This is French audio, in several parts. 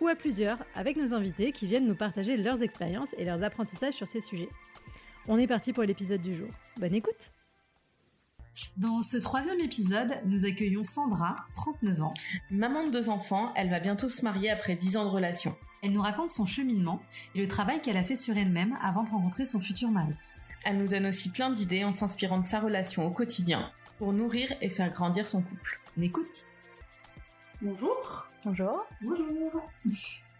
ou à plusieurs avec nos invités qui viennent nous partager leurs expériences et leurs apprentissages sur ces sujets. On est parti pour l'épisode du jour. Bonne écoute dans ce troisième épisode, nous accueillons Sandra, 39 ans. Maman de deux enfants, elle va bientôt se marier après 10 ans de relation. Elle nous raconte son cheminement et le travail qu'elle a fait sur elle-même avant de rencontrer son futur mari. Elle nous donne aussi plein d'idées en s'inspirant de sa relation au quotidien pour nourrir et faire grandir son couple. On écoute Bonjour. Bonjour. Bonjour.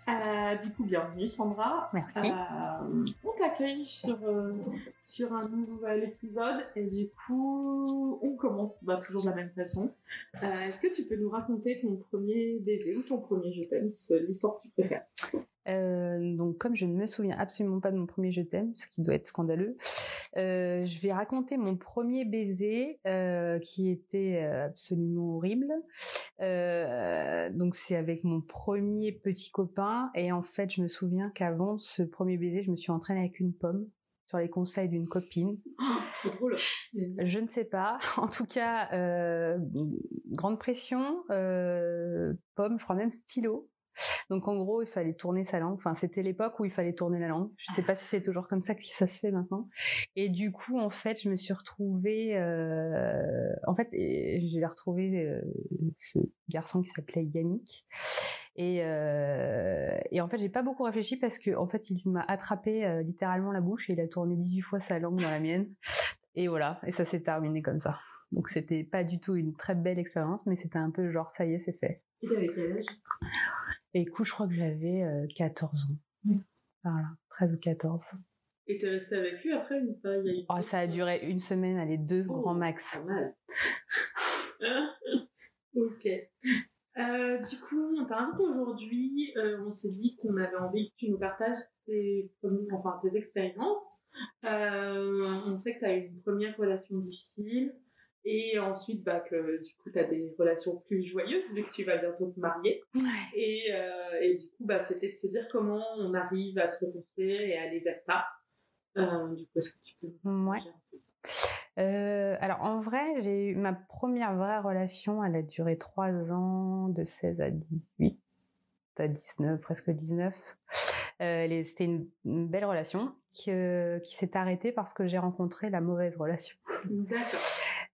Euh, du coup, bienvenue Sandra. Merci. Euh, on t'accueille sur, euh, sur un nouvel épisode et du coup, on commence bah, toujours de la même façon. Est-ce que tu peux nous raconter ton premier baiser ou ton premier je t'aime, l'histoire que tu préfères? Euh, donc, comme je ne me souviens absolument pas de mon premier je t'aime, ce qui doit être scandaleux, euh, je vais raconter mon premier baiser euh, qui était absolument horrible. donc, c'est avec mon premier petit copain et en fait, je me souviens qu'avant ce premier baiser, je me suis entraînée avec une pomme sur les conseils d'une copine. Oh, drôle. Je ne sais pas. En tout cas, grande pression, pomme, je crois même stylo. Donc en gros, il fallait tourner sa langue. Enfin, c'était l'époque où il fallait tourner la langue. Je sais pas si c'est toujours comme ça que ça se fait maintenant. Et du coup, en fait, je me suis retrouvée. Euh... En fait, j'ai retrouvé euh, ce garçon qui s'appelait Yannick. Et, euh... et en fait, j'ai pas beaucoup réfléchi parce que en fait, il m'a attrapé euh, littéralement la bouche et il a tourné 18 fois sa langue dans la mienne. Et voilà, et ça s'est terminé comme ça. Donc c'était pas du tout une très belle expérience, mais c'était un peu genre ça y est, c'est fait. Et t'avais quel âge? Et du coup, je crois que j'avais 14 euh, ans. Voilà, 13 ou 14. Et t'es resté avec lui après ou pas? Oh, Ça a duré une semaine, allez, deux oh, grand max. Pas mal. ok. Euh, du coup, on t'a invité aujourd'hui. Euh, on s'est dit qu'on avait envie que tu nous partages tes, enfin, tes expériences. on sait que tu as eu une première relation difficile. Et ensuite, bah, que du coup, tu as des relations plus joyeuses vu que tu vas bientôt te marier. Et, euh, et du coup, bah, c'était de se dire comment on arrive à se reconstruire et aller vers ça. Euh, du coup, est-ce que tu peux ouais. Euh, alors en vrai, j'ai eu ma première vraie relation, elle a duré trois ans, de 16 à 18, à 19, presque 19. Euh, C'était une, une, belle relation qui, euh, qui s'est arrêtée parce que j'ai rencontré la mauvaise relation. D'accord.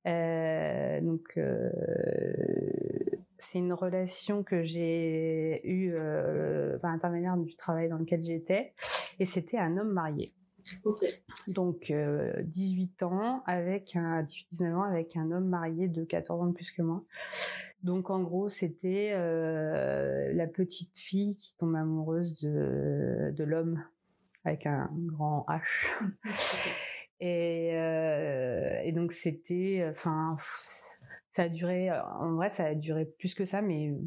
Euh, donc euh, c'est une relation que j'ai eue euh, par intermédiaire du travail dans lequel j'étais, et c'était un homme marié. Okay. Donc 18 ans avec un 18-19 ans avec un homme marié de 14 ans de plus que moi. Donc en gros, c'était euh, la petite fille qui tombe amoureuse de, de l'homme avec un grand H. Et, euh, et donc c'était, enfin, ça a duré, en vrai, ça a duré plus que ça, mais euh,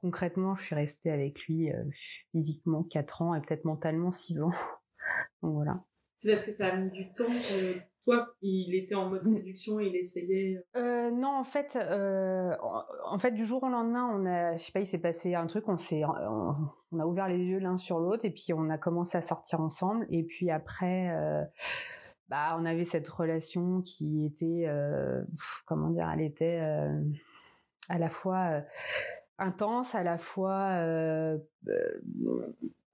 concrètement, je suis restée avec lui euh, physiquement 4 ans et peut-être mentalement 6 ans. donc voilà. C'est parce que ça a mis du temps. Euh, toi, il était en mode séduction, il essayait. Euh, non, en fait, euh, en fait, du jour au lendemain, on a, je sais pas, il s'est passé un truc, on s'est, on, on, a ouvert les yeux l'un sur l'autre, et puis on a commencé à sortir ensemble, et puis après. Bah, on avait cette relation qui était, euh, comment dire, elle était euh, à la fois euh, intense, à la fois,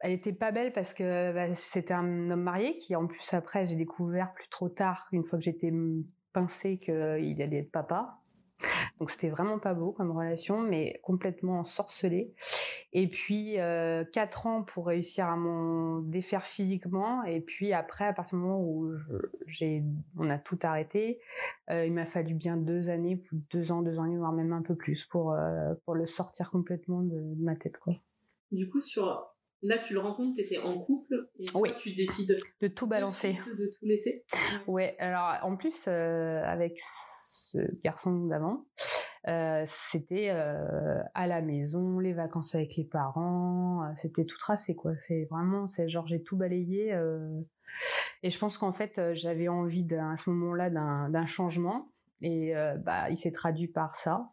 elle était pas belle parce que bah, c'était un homme marié qui, en plus, après, j'ai découvert plus trop tard, une fois que j'étais pincée, qu'il allait être papa. Donc c'était vraiment pas beau comme relation, mais complètement ensorcelée. Et puis euh, quatre ans pour réussir à m'en défaire physiquement. Et puis après, à partir du moment où j'ai, on a tout arrêté, euh, il m'a fallu bien deux années, deux ans, deux ans et voire même un peu plus pour euh, pour le sortir complètement de, de, ma tête, quoi. Du coup, sur là, tu le rencontres, tu étais en couple et oui. tu décides de tout balancer, de, de tout laisser? Ouais. Alors en plus, euh, avec ce garçon d'avant. c'était à la maison, les vacances avec les parents, c'était tout tracé quoi. C'est vraiment, c'est genre j'ai tout balayé. et je pense qu'en fait j'avais envie à ce moment-là d'un changement et bah il s'est traduit par ça.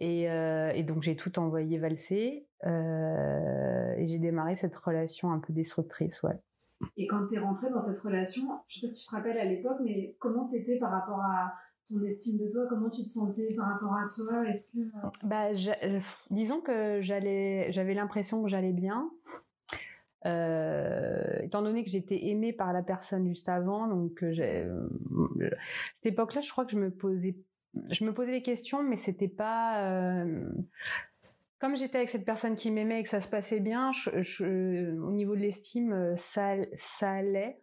Et, donc j'ai tout envoyé valser et j'ai démarré cette relation un peu destructrice, ouais. Et quand tu es rentrée dans cette relation, je sais pas si tu te rappelles à l'époque, mais comment tu étais par rapport à ton estime de toi Comment tu te sentais par rapport à toi Est-ce que euh, bah, euh, disons que j'allais, j'avais l'impression que j'allais bien. Euh, étant donné que j'étais aimée par la personne juste avant, donc j'ai, cette époque-là, je crois que je me posais, je me posais des questions, mais c'était pas comme j'étais avec cette personne qui m'aimait et que ça se passait bien, au niveau de l'estime, euh, ça, ça allait.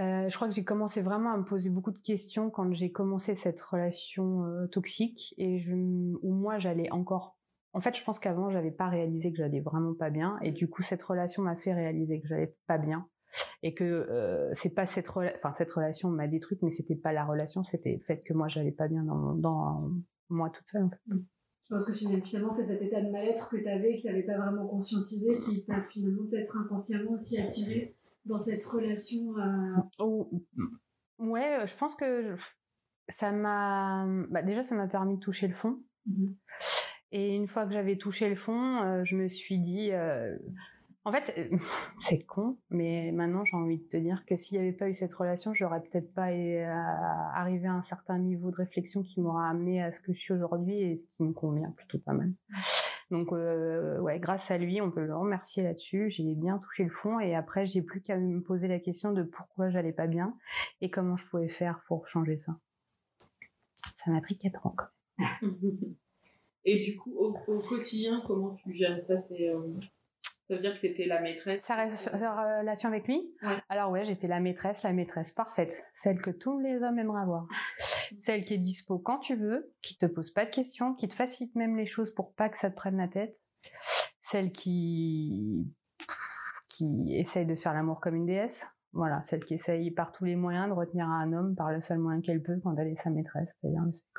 Euh, je crois que j'ai commencé vraiment à me poser beaucoup de questions quand j'ai commencé cette relation euh, toxique et où moi j'allais encore. En fait, je pense qu'avant j'avais pas réalisé que j'allais vraiment pas bien et du coup cette relation m'a fait réaliser que j'allais pas bien et que c'est pas cette enfin cette relation m'a détruite mais c'était pas la relation c'était le fait que moi j'allais pas bien dans, moi toute seule en. Je pense que finalement, c'est cet état de mal-être que tu avais que tu n'avais pas vraiment conscientisé qui t'a finalement peut-être inconsciemment aussi attiré dans cette relation. Euh... Oh, ouais, je pense que ça m'a. Bah, déjà, ça m'a permis de toucher le fond. Mmh et une fois que j'avais touché le fond, euh, je me suis dit. Euh, en fait, euh, c'est con, mais maintenant j'ai envie de te dire que s'il n'y avait pas eu cette relation, j'aurais peut-être pas arrivé à un certain niveau de réflexion qui m'aura amené à ce que je suis aujourd'hui et ce qui me convient plutôt pas mal. Donc euh, ouais, grâce à lui, on peut le remercier là-dessus. J'ai bien touché le fond et après j'ai plus qu'à me poser la question de pourquoi j'allais pas bien et comment je pouvais faire pour changer ça. Ça m'a pris quatre ans. Et du coup, au, quotidien, comment tu gères ça? C'est euh, ça veut dire que tu la maîtresse Sa, relation avec lui Alors ouais, j'étais la maîtresse, la maîtresse parfaite. Celle que tous les hommes aimeraient avoir. Celle qui est dispo quand tu veux, qui te pose pas de questions, qui te facilite même les choses pour pas que ça te prenne la tête. Celle qui qui essaye de faire l'amour comme une déesse. Voilà, celle qui essaye par tous les moyens de retenir un homme par le seul moyen qu'elle peut quand elle est sa maîtresse, c'est-à-dire le sexe.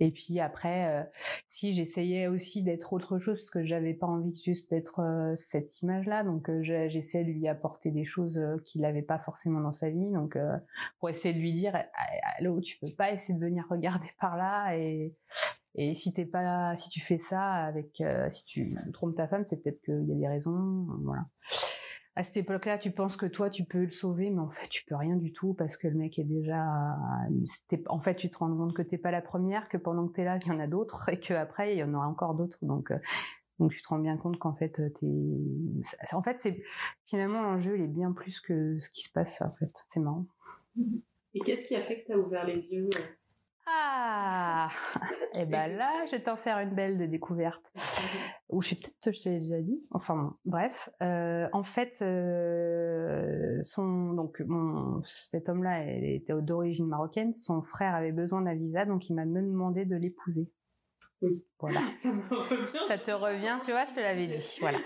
Et puis après, euh, si j'essayais aussi d'être autre chose, parce que j'avais pas envie juste d'être euh, cette image-là, donc euh, j'essayais de lui apporter des choses qu'il n'avait pas forcément dans sa vie, donc pour essayer de lui dire, allô, tu peux pas essayer de venir regarder par là et et si t'es pas, si tu fais ça avec, si tu trompes ta femme, c'est peut-être qu'il y a des raisons, voilà à cette époque-là, tu penses que toi, tu peux le sauver, mais en fait, tu peux rien du tout parce que le mec est déjà. En fait, tu te rends compte que t'es pas la première, que pendant que t'es là, il y en a d'autres, et qu'après, il y en aura encore d'autres. Donc, euh, donc, tu te rends bien compte qu'en fait, t'es. En fait, c'est finalement l'enjeu, il est bien plus que ce qui se passe. En fait, c'est marrant. Et qu'est-ce qui a fait que t'as ouvert les yeux euh, ah Et eh ben là, je vais t'en faire une belle de découverte. Ou je sais peut-être, je t'ai déjà dit. Enfin bon, bref. Euh, en fait, euh, son donc mon cet homme-là était d'origine marocaine. Son frère avait besoin d'un visa, donc il m'a demandé de l'épouser. Oui. Voilà. Ça me revient. Ça te revient, tu vois, je te l'avais dit. Voilà.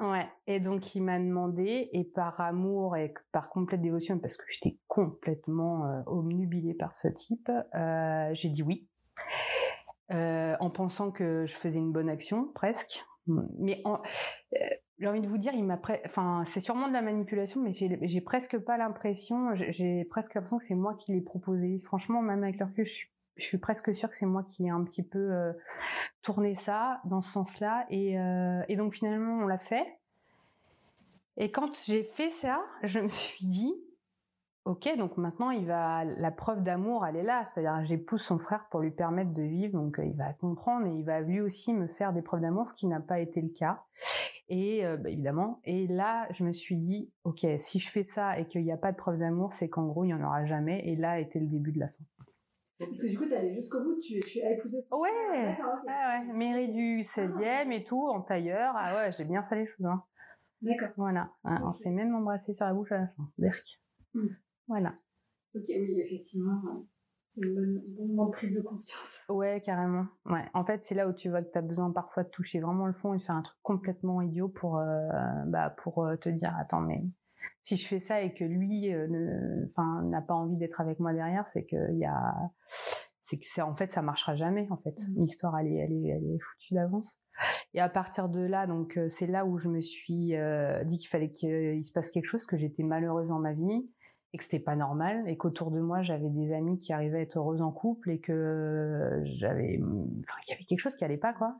Ouais. Et donc, il m'a demandé, et par amour et par complète dévotion, parce que j'étais complètement euh, omnubilée par ce type, euh, j'ai dit oui. Euh, en pensant que je faisais une bonne action, presque. Mais en, euh, j'ai envie de vous dire, il m'a, enfin, c'est sûrement de la manipulation, mais j'ai presque pas l'impression, j'ai presque l'impression que c'est moi qui l'ai proposé. Franchement, même avec le recul, je suis je suis presque sûre que c'est moi qui ai un petit peu euh, tourné ça dans ce sens-là. Et, euh, et donc finalement, on l'a fait. Et quand j'ai fait ça, je me suis dit, ok, donc maintenant il va, la preuve d'amour, elle est là. C'est-à-dire, j'épouse son frère pour lui permettre de vivre, donc euh, il va comprendre et il va lui aussi me faire des preuves d'amour, ce qui n'a pas été le cas. Et bah, évidemment, et là, je me suis dit, ok, si je fais ça et qu'il n'y a pas de preuve d'amour, c'est qu'en gros, il n'y en aura jamais. Et là était le début de la fin. Parce que du coup, tu allé jusqu'au bout, tu, tu as épousé son Ouais, ouais, mairie du 16e et tout, en tailleur. Ah ouais, j'ai bien fait les choses. Hein. D'accord. Voilà, hein, on s'est même embrassé sur la bouche à la fin. Berk. Hmm. Voilà. Ok, oui, effectivement. C'est une bonne, bon moment de prise de conscience. Ouais, carrément. Ouais. En fait, c'est là où tu vois que tu as besoin parfois de toucher vraiment le fond et de faire un truc complètement idiot pour, euh, bah, pour euh, te dire, attends, mais si je fais ça et que lui, enfin, n'a pas envie d'être avec moi derrière, c'est qu'il y a, c'est que c'est en fait ça marchera jamais en fait. Mmh. L'histoire elle est, elle est, elle est foutue d'avance. Et à partir de là, donc c'est là où je me suis dit qu'il fallait qu'il se passe quelque chose, que j'étais malheureuse dans ma vie et que c'était pas normal et qu'autour de moi j'avais des amis qui arrivaient à être heureuses en couple et que j'avais enfin qu'il y avait quelque chose qui allait pas quoi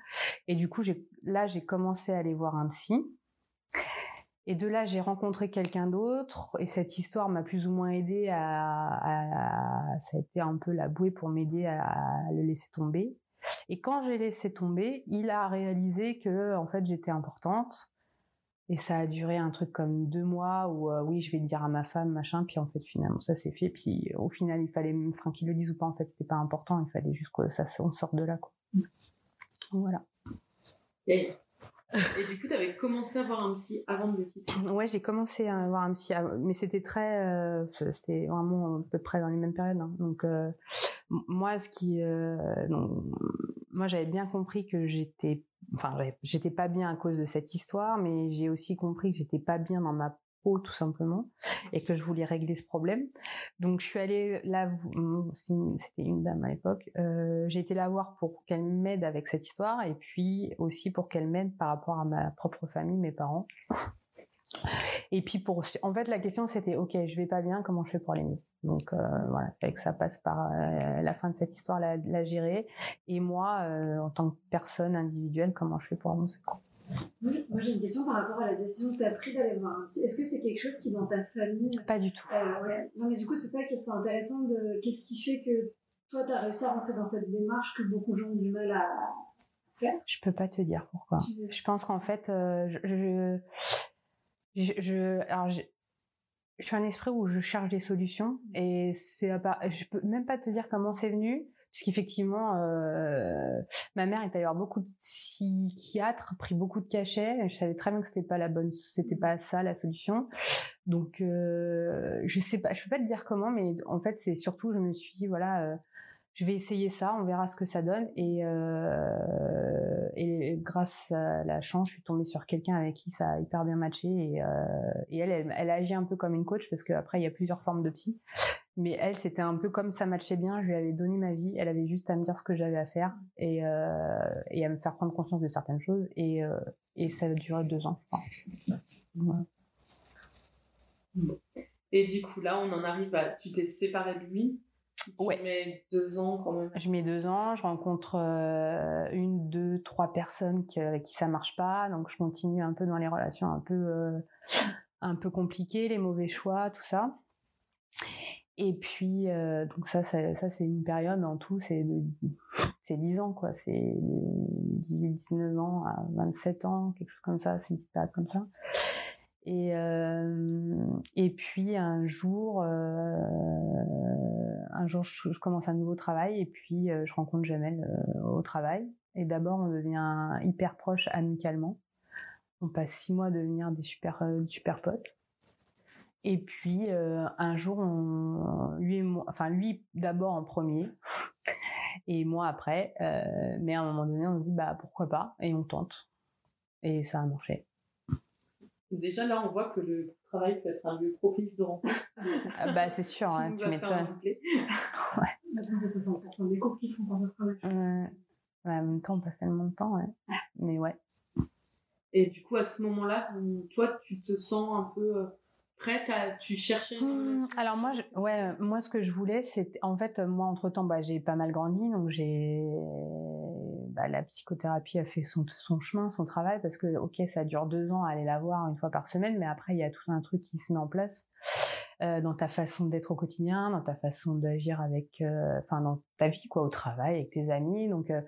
et du coup j'ai là j'ai commencé à aller voir un psy et de là j'ai rencontré quelqu'un d'autre et cette histoire m'a plus ou moins aidé à, ça a été un peu la bouée pour m'aider à, le laisser tomber et quand j'ai laissé tomber il a réalisé que en fait j'étais importante et ça a duré un truc comme deux mois où euh, oui, je vais le dire à ma femme, machin. Puis en fait, finalement, ça s'est fait. Puis au final, il fallait, enfin, qu'il le dise ou pas, en fait, c'était pas important. Il fallait juste que ça, on sorte de là, quoi. Voilà. Et, du coup, tu avais commencé à voir un psy avant de le quitter Ouais, j'ai commencé à voir un psy, mais c'était très, euh, c'était vraiment à peu près dans les mêmes périodes. Hein. Donc, euh, moi, ce qui, moi, j'avais bien compris que j'étais enfin j'étais pas bien à cause de cette histoire mais j'ai aussi compris que j'étais pas bien dans ma tout simplement et que je voulais régler ce problème. Donc je suis allée là c'était une dame à l'époque euh, j'ai été la voir pour qu'elle m'aide avec cette histoire et puis aussi pour qu'elle m'aide par rapport à ma propre famille mes parents. Et puis pour, en fait, la question c'était, ok, je vais pas bien, comment je fais pour aller mieux Donc euh, voilà, fait que ça passe par euh, la fin de cette histoire, la, gérer. Et moi, euh, en tant que personne individuelle, comment je fais pour avancer oui, moi j'ai une question par rapport à la décision que tu as prise d'aller voir Est-ce que c'est quelque chose qui dans ta famille Pas du tout. ouais. Non mais du coup c'est ça qui est intéressant de qu'est-ce qui fait que toi tu as réussi à rentrer dans cette démarche que beaucoup de gens ont du mal à faire? Je peux pas te dire pourquoi. Je pense qu'en fait je, je, je, je alors je, je suis un esprit où je cherche des solutions et c'est je peux même pas te dire comment c'est venu puisqu'effectivement euh, ma mère est allée voir beaucoup de psychiatres, pris beaucoup de cachets, je savais très bien que c'était pas la bonne c'était pas ça la solution. Donc euh, je sais pas, je peux pas te dire comment mais en fait c'est surtout je me suis dit voilà euh, je vais essayer ça, on verra ce que ça donne. Et, euh, et grâce à la chance, je suis tombée sur quelqu'un avec qui ça a hyper bien matché. Et, euh, elle, elle, elle, a agi un peu comme une coach parce qu'après, il y a plusieurs formes de psy. Mais elle, c'était un peu comme ça matchait bien. Je lui avais donné ma vie. Elle avait juste à me dire ce que j'avais à faire et, euh, et à me faire prendre conscience de certaines choses. Et, euh, et ça a duré deux ans, je crois. Et du coup, là, on en arrive à. Tu t'es séparée de lui? Ouais. Je mets deux ans quand même? Je mets deux ans, je rencontre euh, une, deux, trois personnes qui, avec qui ça marche pas, donc je continue un peu dans les relations un peu, euh, un peu compliquées, les mauvais choix, tout ça. Et puis, euh, donc ça, ça, ça c'est une période en tout, c'est c'est 10 ans, quoi. C'est 18, 19 ans à 27 ans, quelque chose comme ça, c'est une petite période comme ça. Et, euh, et puis un jour, euh, un jour je, commence un nouveau travail et puis euh, je rencontre Jamel au travail. Et d'abord on devient hyper proche amicalement. On passe six mois à devenir des super super potes. Et puis un jour, on, lui et moi, enfin lui d'abord en premier et moi après. mais à un moment donné, on se dit bah pourquoi pas et on tente. Et ça a marché. Déjà là, on voit que le travail peut être un lieu propice de rencontre. Ah, bah c'est sûr, hein, tu m'étonnes. ouais. Parce que c'est 60% des couples qui sont dans notre travail. Ouais. en même temps, on passe tellement de temps, ouais. Mais ouais. Et du coup, à ce moment-là, toi, tu te sens un peu euh, prête à tu cherchais mmh, alors moi je, ouais moi ce que je voulais c'est en fait moi entre temps bah j'ai pas mal grandi donc j'ai bah, la psychothérapie a fait son, son chemin son travail parce que ok ça dure deux ans à aller la voir une fois par semaine mais après il y a tout un truc qui se met en place euh, dans ta façon d'être au quotidien dans ta façon d'agir avec euh, enfin dans ta vie quoi au travail avec tes amis donc euh,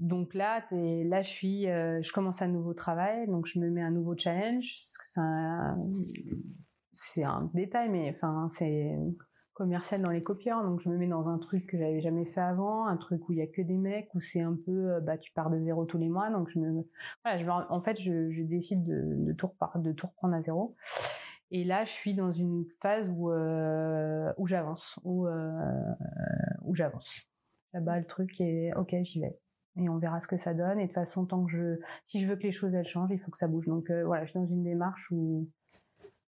donc là, là, je suis, euh, je commence un nouveau travail, donc je me mets un nouveau challenge. C'est un, c'est un détail, mais enfin, c'est commercial dans les copieurs, donc je me mets dans un truc que j'avais jamais fait avant, un truc où il y a que des mecs, où c'est un peu, euh, bah, tu pars de zéro tous les mois, donc je me, voilà, je en fait, je, je décide de, de tout reprendre à zéro. Et là, je suis dans une phase où euh, où j'avance, où où j'avance. Là-bas, le truc est, ok, j'y vais et on verra ce que ça donne. Et de toute façon, tant que je, si je veux que les choses elles changent, il faut que ça bouge. Donc euh, voilà, je suis dans une démarche où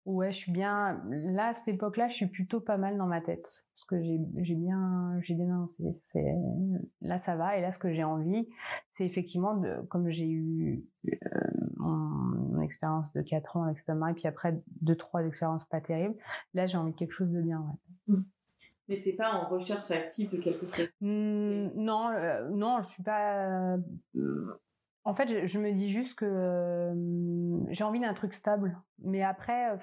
Ouais, je suis bien. Là, à cette époque-là, je suis plutôt pas mal dans ma tête. Parce que j'ai j'ai bien. J'ai bien. C'est là, ça va. Et là, ce que j'ai envie, c'est effectivement, de, comme j'ai eu euh, mon, expérience de 4 ans avec Stomar, et puis après, deux, trois expériences pas terribles, là, j'ai envie de quelque chose de bien, ouais. Mmh. Mais t'es pas en recherche active de quelque chose? Mmh, Non, euh, non, je suis pas. Euh, en fait, je, me dis juste que j'ai envie d'un truc stable. Mais après,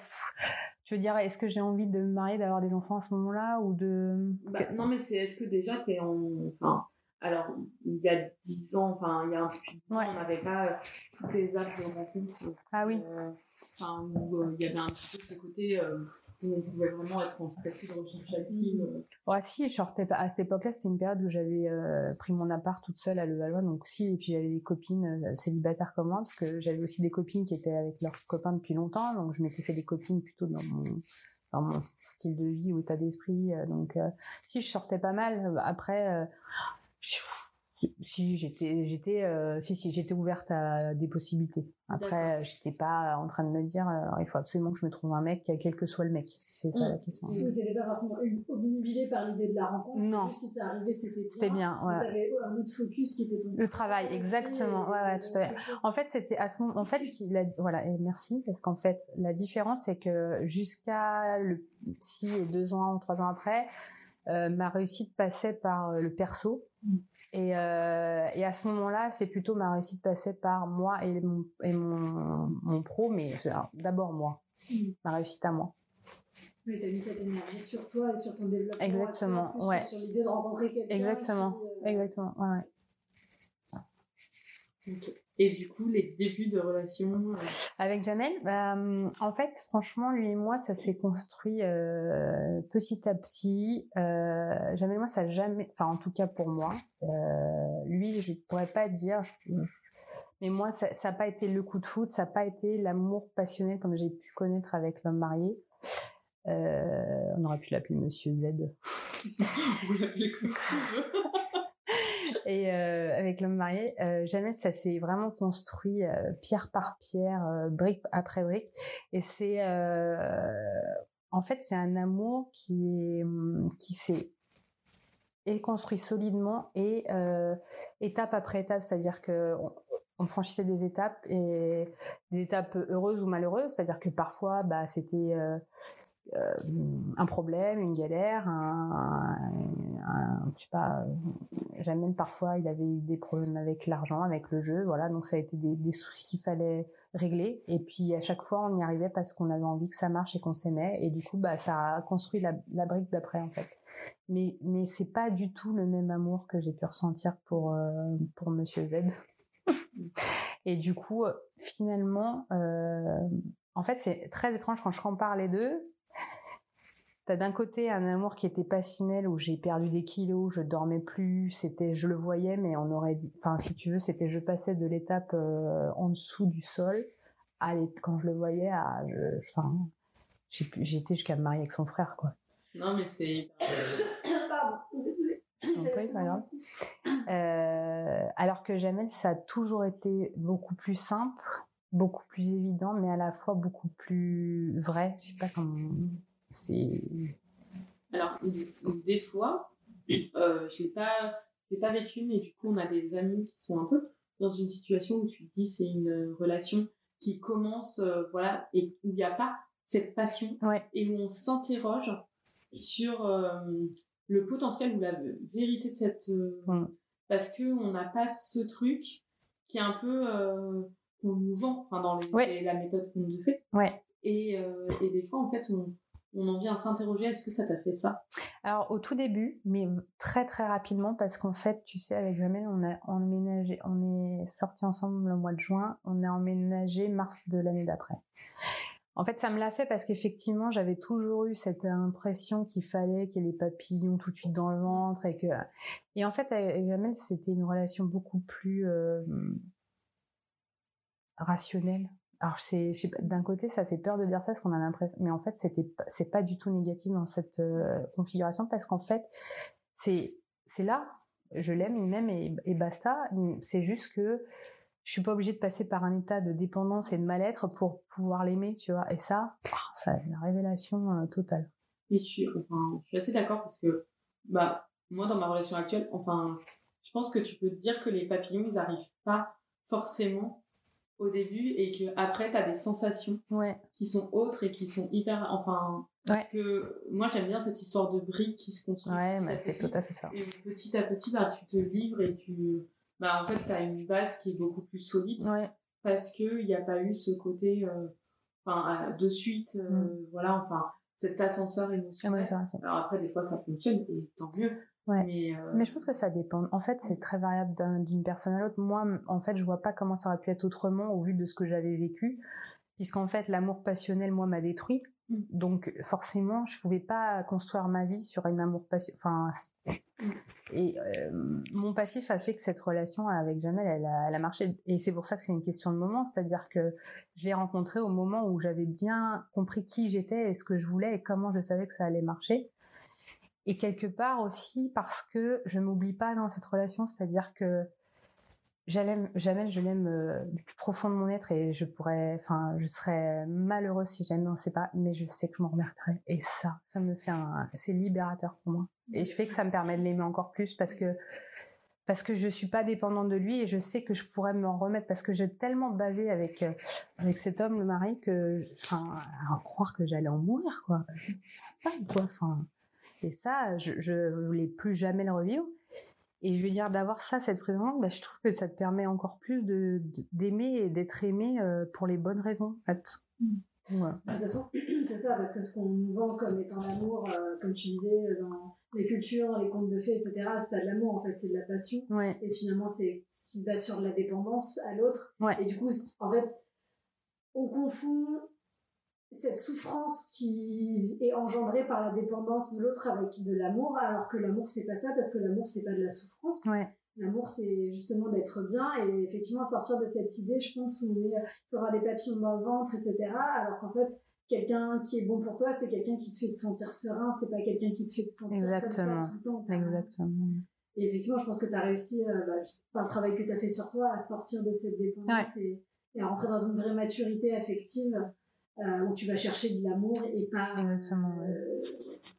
je veux dire, est-ce que j'ai envie de me marier, d'avoir des enfants à ce moment-là ou de... Bah, non, mais c'est est-ce que déjà tu es en... Enfin, alors, il y a dix ans, enfin, il y a un peu plus de dix ans, on n'avait pas euh, toutes les apps de rencontre. Ah oui. Euh, enfin, où euh, il y avait un petit peu ce côté où on vraiment être en statut de recherche active. Si, je à cette époque-là, c'était une période où j'avais pris mon appart toute seule à Levallois, donc si, et puis j'avais des copines célibataires comme moi, parce que j'avais aussi des copines qui étaient avec leurs copains depuis longtemps, donc je m'étais fait des copines plutôt dans mon dans mon style de vie ou état d'esprit. Donc, si je sortais pas mal. Après, si j'étais j'étais euh, si si j'étais ouverte à des possibilités. Après j'étais pas en train de me dire euh, il faut absolument que je me trouve un mec quel que soit le mec. C'est ça la mmh. question tu n'étais pas forcément obnubilée par l'idée de la rencontre. Non. Si ça arrivait c'était c'était bien ouais. Avais un autre focus qui était ton le travail exactement. ouais ouais tout à fait. en fait c'était à ce moment en fait ce qui voilà et merci parce qu'en fait la différence c'est que jusqu'à le psy et deux ans trois ans après euh, ma réussite passait par le perso et, euh, et à ce moment-là, c'est plutôt ma réussite passée par moi et mon, et mon, mon pro, mais d'abord moi, mm. ma réussite à moi. Mais t'as mis cette énergie sur toi et sur ton développement. Exactement, ouais. Sur l'idée de rencontrer quelqu'un. Exactement, euh, exactement, ouais. Et du coup, les débuts de relation euh, avec Jamel, euh, en fait, franchement, lui et moi, ça s'est construit euh, petit à petit. Jamel moi, ça jamais, enfin, en tout cas pour moi, lui, je pourrais pas dire, mais moi, ça n'a pas été le coup de foot, ça n'a pas été l'amour passionnel comme j'ai pu connaître avec l'homme marié. on aurait pu l'appeler Monsieur Z. Vous l'appelez comme et euh, avec l'homme marié, euh, jamais ça s'est vraiment construit euh, pierre par pierre, brique après brique. Et c'est, en fait, c'est un amour qui qui s'est est construit solidement et étape après étape, c'est-à-dire que on, franchissait des étapes et des étapes heureuses ou malheureuses, c'est-à-dire que parfois, bah, c'était un problème, une galère, un, un, je sais pas, jamais parfois il avait eu des problèmes avec l'argent, avec le jeu, voilà, donc ça a été des, soucis qu'il fallait régler. Et puis à chaque fois on y arrivait parce qu'on avait envie que ça marche et qu'on s'aimait, et du coup bah ça a construit la, brique d'après en fait. Mais mais c'est pas du tout le même amour que j'ai pu ressentir pour euh, Monsieur Z. et du coup finalement euh, en fait, c'est très étrange quand je compare les deux T'as d'un côté un amour qui était passionnel où j'ai perdu des kilos, je dormais plus, c'était je le voyais mais on aurait dit enfin si tu veux, c'était je passais de l'étape euh, en dessous du sol à quand je le voyais à enfin j'ai été jusqu'à me marier avec son frère quoi. Non mais c'est Pardon. Euh, alors que Jamel, ça a toujours été beaucoup plus simple, beaucoup plus évident, mais à la fois beaucoup plus vrai. Je sais pas comment c'est. Alors, des fois, euh, je l'ai pas, l'ai pas vécu, mais du coup, on a des amis qui sont un peu dans une situation où tu te dis c'est une relation qui commence, euh, voilà, et où il n'y a pas cette passion, et où on s'interroge sur euh, le potentiel ou la vérité de cette, parce que on n'a pas ce truc qui est un peu qu'on nous vend, enfin dans les, la méthode qu'on nous fait. Ouais. Et, et des fois, en fait, on, on en vient à s'interroger, est-ce que ça t'a fait ça? Alors au tout début, mais très très rapidement, parce qu'en fait, tu sais, avec Jamel, on a emménagé, on est sortis ensemble le mois de juin, on a emménagé mars de l'année d'après. En fait, ça me l'a fait parce qu'effectivement, j'avais toujours eu cette impression qu'il fallait qu'il y ait les papillons tout de suite dans le ventre et que. Et en fait, avec Jamel, c'était une relation beaucoup plus euh, rationnelle alors c'est d'un côté ça fait peur de dire ça parce qu'on a l'impression mais en fait c'était c'est pas du tout négatif dans cette euh, configuration parce qu'en fait c'est c'est là je l'aime il m'aime et, basta c'est juste que je suis pas obligée de passer par un état de dépendance et de mal-être pour pouvoir l'aimer, tu vois. Et ça, c'est une révélation euh, totale. Je suis assez d'accord parce que, bah, moi, dans ma relation actuelle, enfin, je pense que tu peux te dire que les papillons, ils arrivent pas forcément au début et que après, t'as des sensations Ouais. qui sont autres et qui sont hyper, enfin, Ouais. que moi, j'aime bien cette histoire de briques qui se construit. Ouais, à c'est tout à fait ça. Et petit à petit, bah, tu te livres et tu, bah, en fait, t'as une base qui est beaucoup plus solide Ouais. parce que il n'y a pas eu ce côté, euh, enfin, euh, de suite, euh, Mm. voilà, enfin, cet ascenseur Ah émotionnel. Alors après, des fois, ça fonctionne et tant mieux. Ouais. Mais, euh, Mais je pense que ça dépend. En fait, c'est très variable d'un- d'une personne à l'autre. Moi, en fait, je vois pas comment ça aurait pu être autrement au vu de ce que j'avais vécu, puisqu'en fait, l'amour passionnel, moi, m'a détruit. Mm. Donc, forcément, je pouvais pas construire ma vie sur un amour passionnel. Enfin, c'est- et euh, mon passif a fait que cette relation avec Jamel, elle a, elle a marché. Et c'est pour ça que c'est une question de moment, c'est-à-dire que je l'ai rencontré au moment où j'avais bien compris qui j'étais et ce que je voulais et comment je savais que ça allait marcher. Et quelque part aussi parce que je m'oublie pas dans cette relation, c'est-à-dire que Jamel, je l'aime euh, du plus profond de mon être et je pourrais, enfin, je serais malheureuse si jamais on sait pas, mais je sais que je m'en remettrai. Et ça, ça me fait un, c'est libérateur pour moi. Et je fais que ça me permet de l'aimer encore plus parce que parce que je suis pas dépendante de lui et je sais que je pourrais m'en remettre parce que j'ai tellement bavé avec euh, avec cet homme le mari que enfin à croire que j'allais en mourir quoi pas quoi enfin et ça je je voulais plus jamais le revivre et je veux dire d'avoir ça cette présence bah, je trouve que ça te permet encore plus de d'aimer et d'être aimé euh, pour les bonnes raisons en fait Voilà. Bah, De toute façon, c'est ça, parce que ce qu'on nous vend comme étant l'amour, euh, comme tu disais, euh, dans les cultures, les contes de fées, etc., c'est pas de l'amour, en fait, c'est de la passion. ouais Et finalement, c'est ce qui se base sur la dépendance à l'autre. Ouais. Et du coup, en fait, on confond cette souffrance qui est engendrée par la dépendance de l'autre avec de l'amour, alors que l'amour, c'est pas ça, parce que l'amour, c'est pas de la souffrance. ouais L'amour, c'est justement d'être bien et effectivement sortir de cette idée, je pense, qu'on est, il y aura des papillons dans le ventre, etc. Alors qu'en fait, quelqu'un qui est bon pour toi, c'est quelqu'un qui te fait te sentir serein, c'est pas quelqu'un qui te fait te sentir Exactement. comme ça tout le temps. exactement Et effectivement, je pense que tu as réussi, euh, bah, par le travail que tu as fait sur toi, à sortir de cette dépendance et, et à rentrer dans une vraie maturité affective euh, où tu vas chercher de l'amour et pas, euh,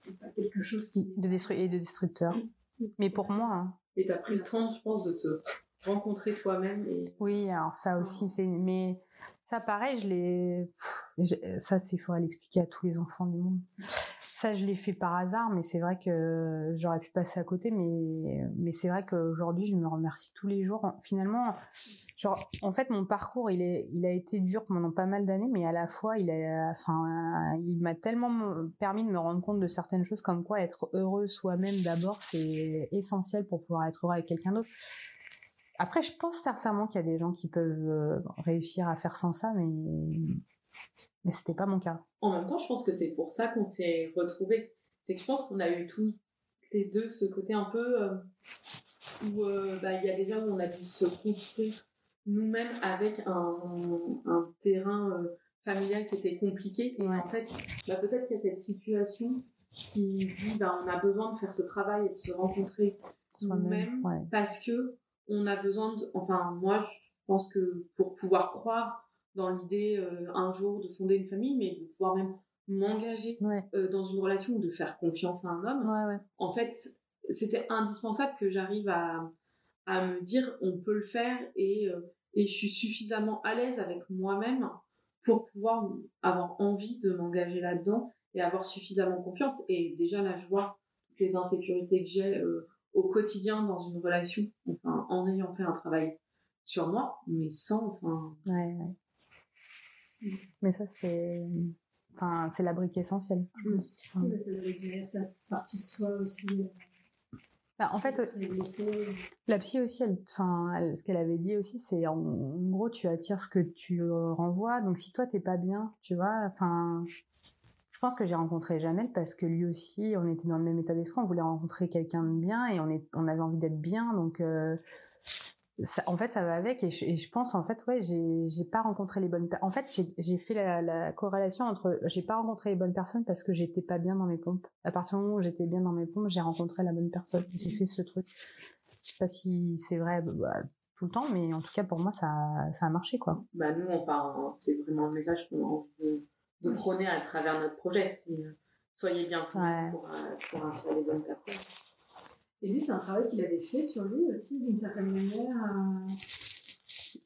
et pas quelque chose qui... de destru et de destructeur mais pour moi hein, Et t'as pris le temps, je pense, de te rencontrer toi-même et Oui, alors ça aussi, c'est. Mais ça, pareil, je l'ai. Ça, c'est faudrait l'expliquer à tous les enfants du monde. Ça, je l'ai fait par hasard, mais c'est vrai que j'aurais pu passer à côté. Mais, mais c'est vrai qu'aujourd'hui, je me remercie tous les jours. Finalement, genre, en fait, mon parcours, il, est, il a été dur pendant pas mal d'années, mais à la fois, il a, enfin, il m'a tellement me- permis de me rendre compte de certaines choses, comme quoi être heureux soi-même d'abord, c'est essentiel pour pouvoir être heureux avec quelqu'un d'autre. Après, je pense sincèrement qu'il y a des gens qui peuvent euh, réussir à faire sans ça, mais mais c'était pas mon cas. en même temps, je pense que c'est pour ça qu'on s'est retrouvés. C'est que je pense qu'on a eu tous les deux ce côté un peu euh, où euh, bah, il y a des gens où on a dû se construire nous-mêmes avec un, un terrain euh, familial qui était compliqué. Et Ouais. en fait, bah, peut-être qu'il y a cette situation qui dit bah, on a besoin de faire ce travail et de se rencontrer nous-mêmes ouais. parce que on a besoin de enfin moi je pense que pour pouvoir croire dans l'idée euh, un jour de fonder une famille mais de pouvoir même m'engager Ouais, euh, dans une relation ou de faire confiance à un homme ouais, ouais. en fait c'était indispensable que j'arrive à à me dire on peut le faire et euh, et je suis suffisamment à l'aise avec moi-même pour pouvoir avoir envie de m'engager là-dedans et avoir suffisamment confiance et déjà là je vois toutes les insécurités que j'ai au quotidien dans une relation enfin en ayant fait un travail sur moi mais sans enfin ouais, ouais. Mais ça, c'est. Enfin, c'est la brique essentielle, je Mm. pense. Enfin, Oui, ça doit guérir sa partie de soi aussi. bah, en fait. La psy aussi, elle, enfin, elle- ce qu'elle avait dit aussi, c'est en, en gros, tu attires ce que tu euh, renvoies. Donc, si toi t'es pas bien, tu vois, enfin, je pense que j'ai rencontré Jamel parce que lui aussi, on était dans le même état d'esprit, on voulait rencontrer quelqu'un de bien et on est, on avait envie d'être bien. Donc, euh, ça- en fait, ça va avec. Et je, et je pense, en fait, ouais, j'ai, pas rencontré les bonnes. En fait, j'ai, fait la, la corrélation entre, j'ai pas rencontré les bonnes personnes parce que j'étais pas bien dans mes pompes. À partir du moment où j'étais bien dans mes pompes, j'ai rencontré la bonne personne. J'ai fait ce truc. Je sais pas si c'est vrai. bah, tout le temps, mais en tout cas pour moi ça, ça a marché quoi. Bah nous, enfin, c'est vraiment le message qu'on a envie de, de prôner à travers notre projet. Euh, soyez bien pour, pour, pour attirer les bonnes personnes. Et lui, c'est un travail qu'il avait fait sur lui aussi, d'une certaine manière.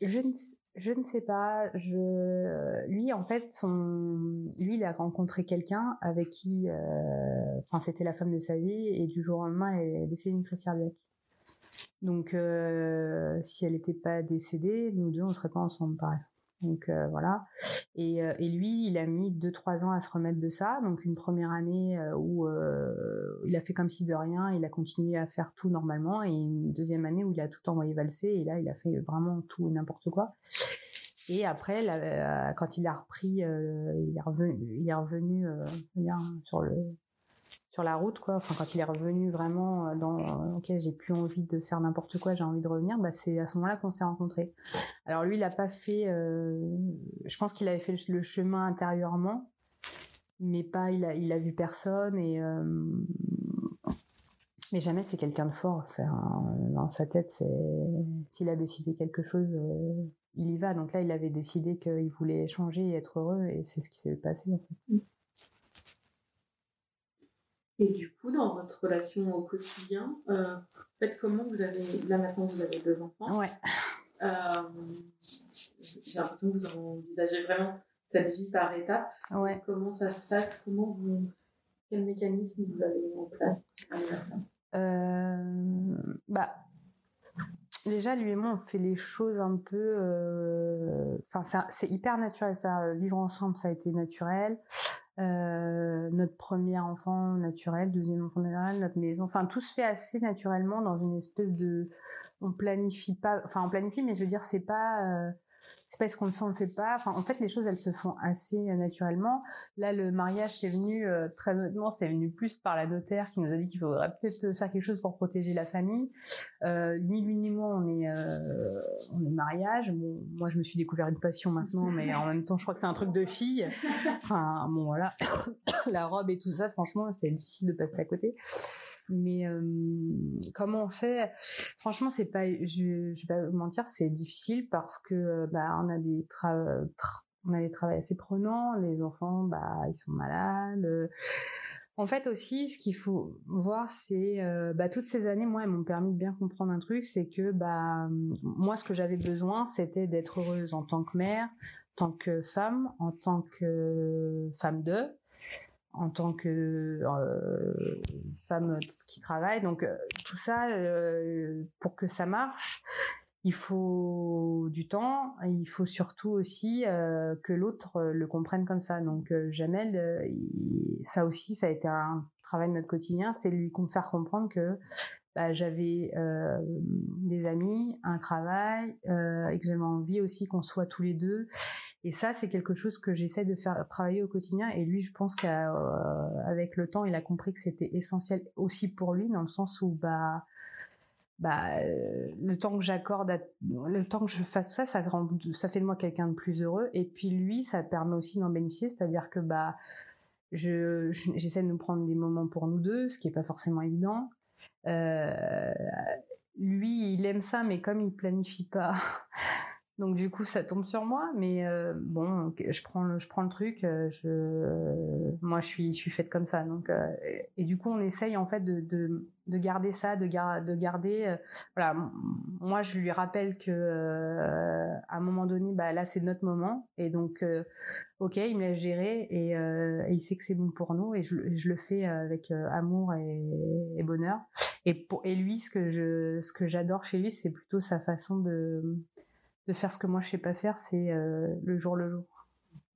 Je ne, je ne sais pas. Je, lui, en fait, son, lui, il a rencontré quelqu'un avec qui, euh, enfin, c'était la femme de sa vie, et du jour au lendemain, elle est décédée d'une crise cardiaque. Donc, euh, si elle n'était pas décédée, nous deux, on serait pas ensemble, pareil. Donc euh, voilà. Et, euh, et, lui, il a mis deux trois ans à se remettre de ça. Donc une première année euh, où il a fait comme si de rien, il a continué à faire tout normalement, et une deuxième année où il a tout envoyé valser. Et là, il a fait vraiment tout et n'importe quoi. Et après, quand il a repris, il est revenu sur le sur la route quoi. Enfin quand il est revenu vraiment euh, dans euh, ok j'ai plus envie de faire n'importe quoi j'ai envie de revenir bah c'est à ce moment-là qu'on s'est rencontrés. Alors lui il a pas fait euh, je pense qu'il avait fait le chemin intérieurement mais pas il a il a vu personne et mais jamais c'est quelqu'un de fort. Dans sa tête c'est s'il a décidé quelque chose il y va. Donc là il avait décidé qu'il voulait changer et être heureux et c'est ce qui s'est passé en fait. Mm. Et du coup, dans votre relation au quotidien, euh, en fait, comment vous avez. Là, maintenant, vous avez deux enfants. Ouais. Euh, j'ai l'impression que vous envisagez vraiment cette vie par étapes. Ouais. Comment ça se passe? Comment vous. Quel mécanisme vous avez mis en place euh, Bah. Déjà, lui et moi, on fait les choses un peu. Euh, enfin, c'est hyper naturel, ça. Vivre ensemble, ça a été naturel. Euh, notre premier enfant naturel, deuxième enfant naturel, notre maison, enfin tout se fait assez naturellement dans une espèce de, on planifie pas, enfin on planifie, mais je veux dire c'est pas, euh, c'est pas ce qu'on le fait, on le fait pas. En fait, les choses, elles se font assez euh, naturellement. Là, le mariage, c'est venu euh, très honnêtement, c'est venu plus par la notaire qui nous a dit qu'il faudrait peut-être faire quelque chose pour protéger la famille. Euh, ni lui ni moi, on est, euh, on est mariage. Bon, moi, je me suis découvert une passion maintenant, mais en même temps, je crois que c'est un truc de fille. Enfin, bon, voilà, la robe et tout ça, franchement, c'est difficile de passer à côté. Mais euh, comment on fait? Franchement, c'est pas, je, vais pas vous mentir, c'est difficile parce que euh, bah on a des tra on a des travails assez prenants, les enfants bah ils sont malades. En fait aussi, ce qu'il faut voir, c'est euh, bah, toutes ces années, moi, elles m'ont permis de bien comprendre un truc, c'est que bah moi, ce que j'avais besoin, c'était d'être heureuse en tant que mère, en tant que femme, en tant que femme de, en tant que euh, femme qui travaille. Donc euh, tout ça, euh, pour que ça marche, il faut du temps. il faut surtout aussi que l'autre le comprenne comme ça. Donc Jamel, ça aussi, ça a été un travail de notre quotidien, c'est lui faire comprendre que bah, j'avais des amis, un travail, et que j'avais envie aussi qu'on soit tous les deux et ça, c'est quelque chose que j'essaie de faire travailler au quotidien. Et lui, je pense qu'avec le temps, il a compris que c'était essentiel aussi pour lui, dans le sens où bah bah euh, le temps que j'accorde le temps que je fasse ça ça ça fait de moi quelqu'un de plus heureux. Et puis lui ça permet aussi d'en bénéficier. C'est-à-dire que bah je j'essaie de nous prendre des moments pour nous deux ce qui est pas forcément évident. Euh, lui il aime ça mais comme il planifie pas donc du coup, ça tombe sur moi, mais euh, bon, je prends le, je prends le truc. Euh, je, moi, je suis, je suis faite comme ça. Donc, euh, et, du coup, on essaye en fait de, de, de garder ça, de, de garder. voilà, moi, je lui rappelle que à un moment donné, bah là, c'est notre moment, et donc, ok, il me laisse gérer, et, et il sait que c'est bon pour nous, et je, je le fais avec amour et, et bonheur. Et pour, et lui, ce que je, ce que j'adore chez lui, c'est plutôt sa façon de de faire ce que moi je sais pas faire, c'est euh, le jour le jour.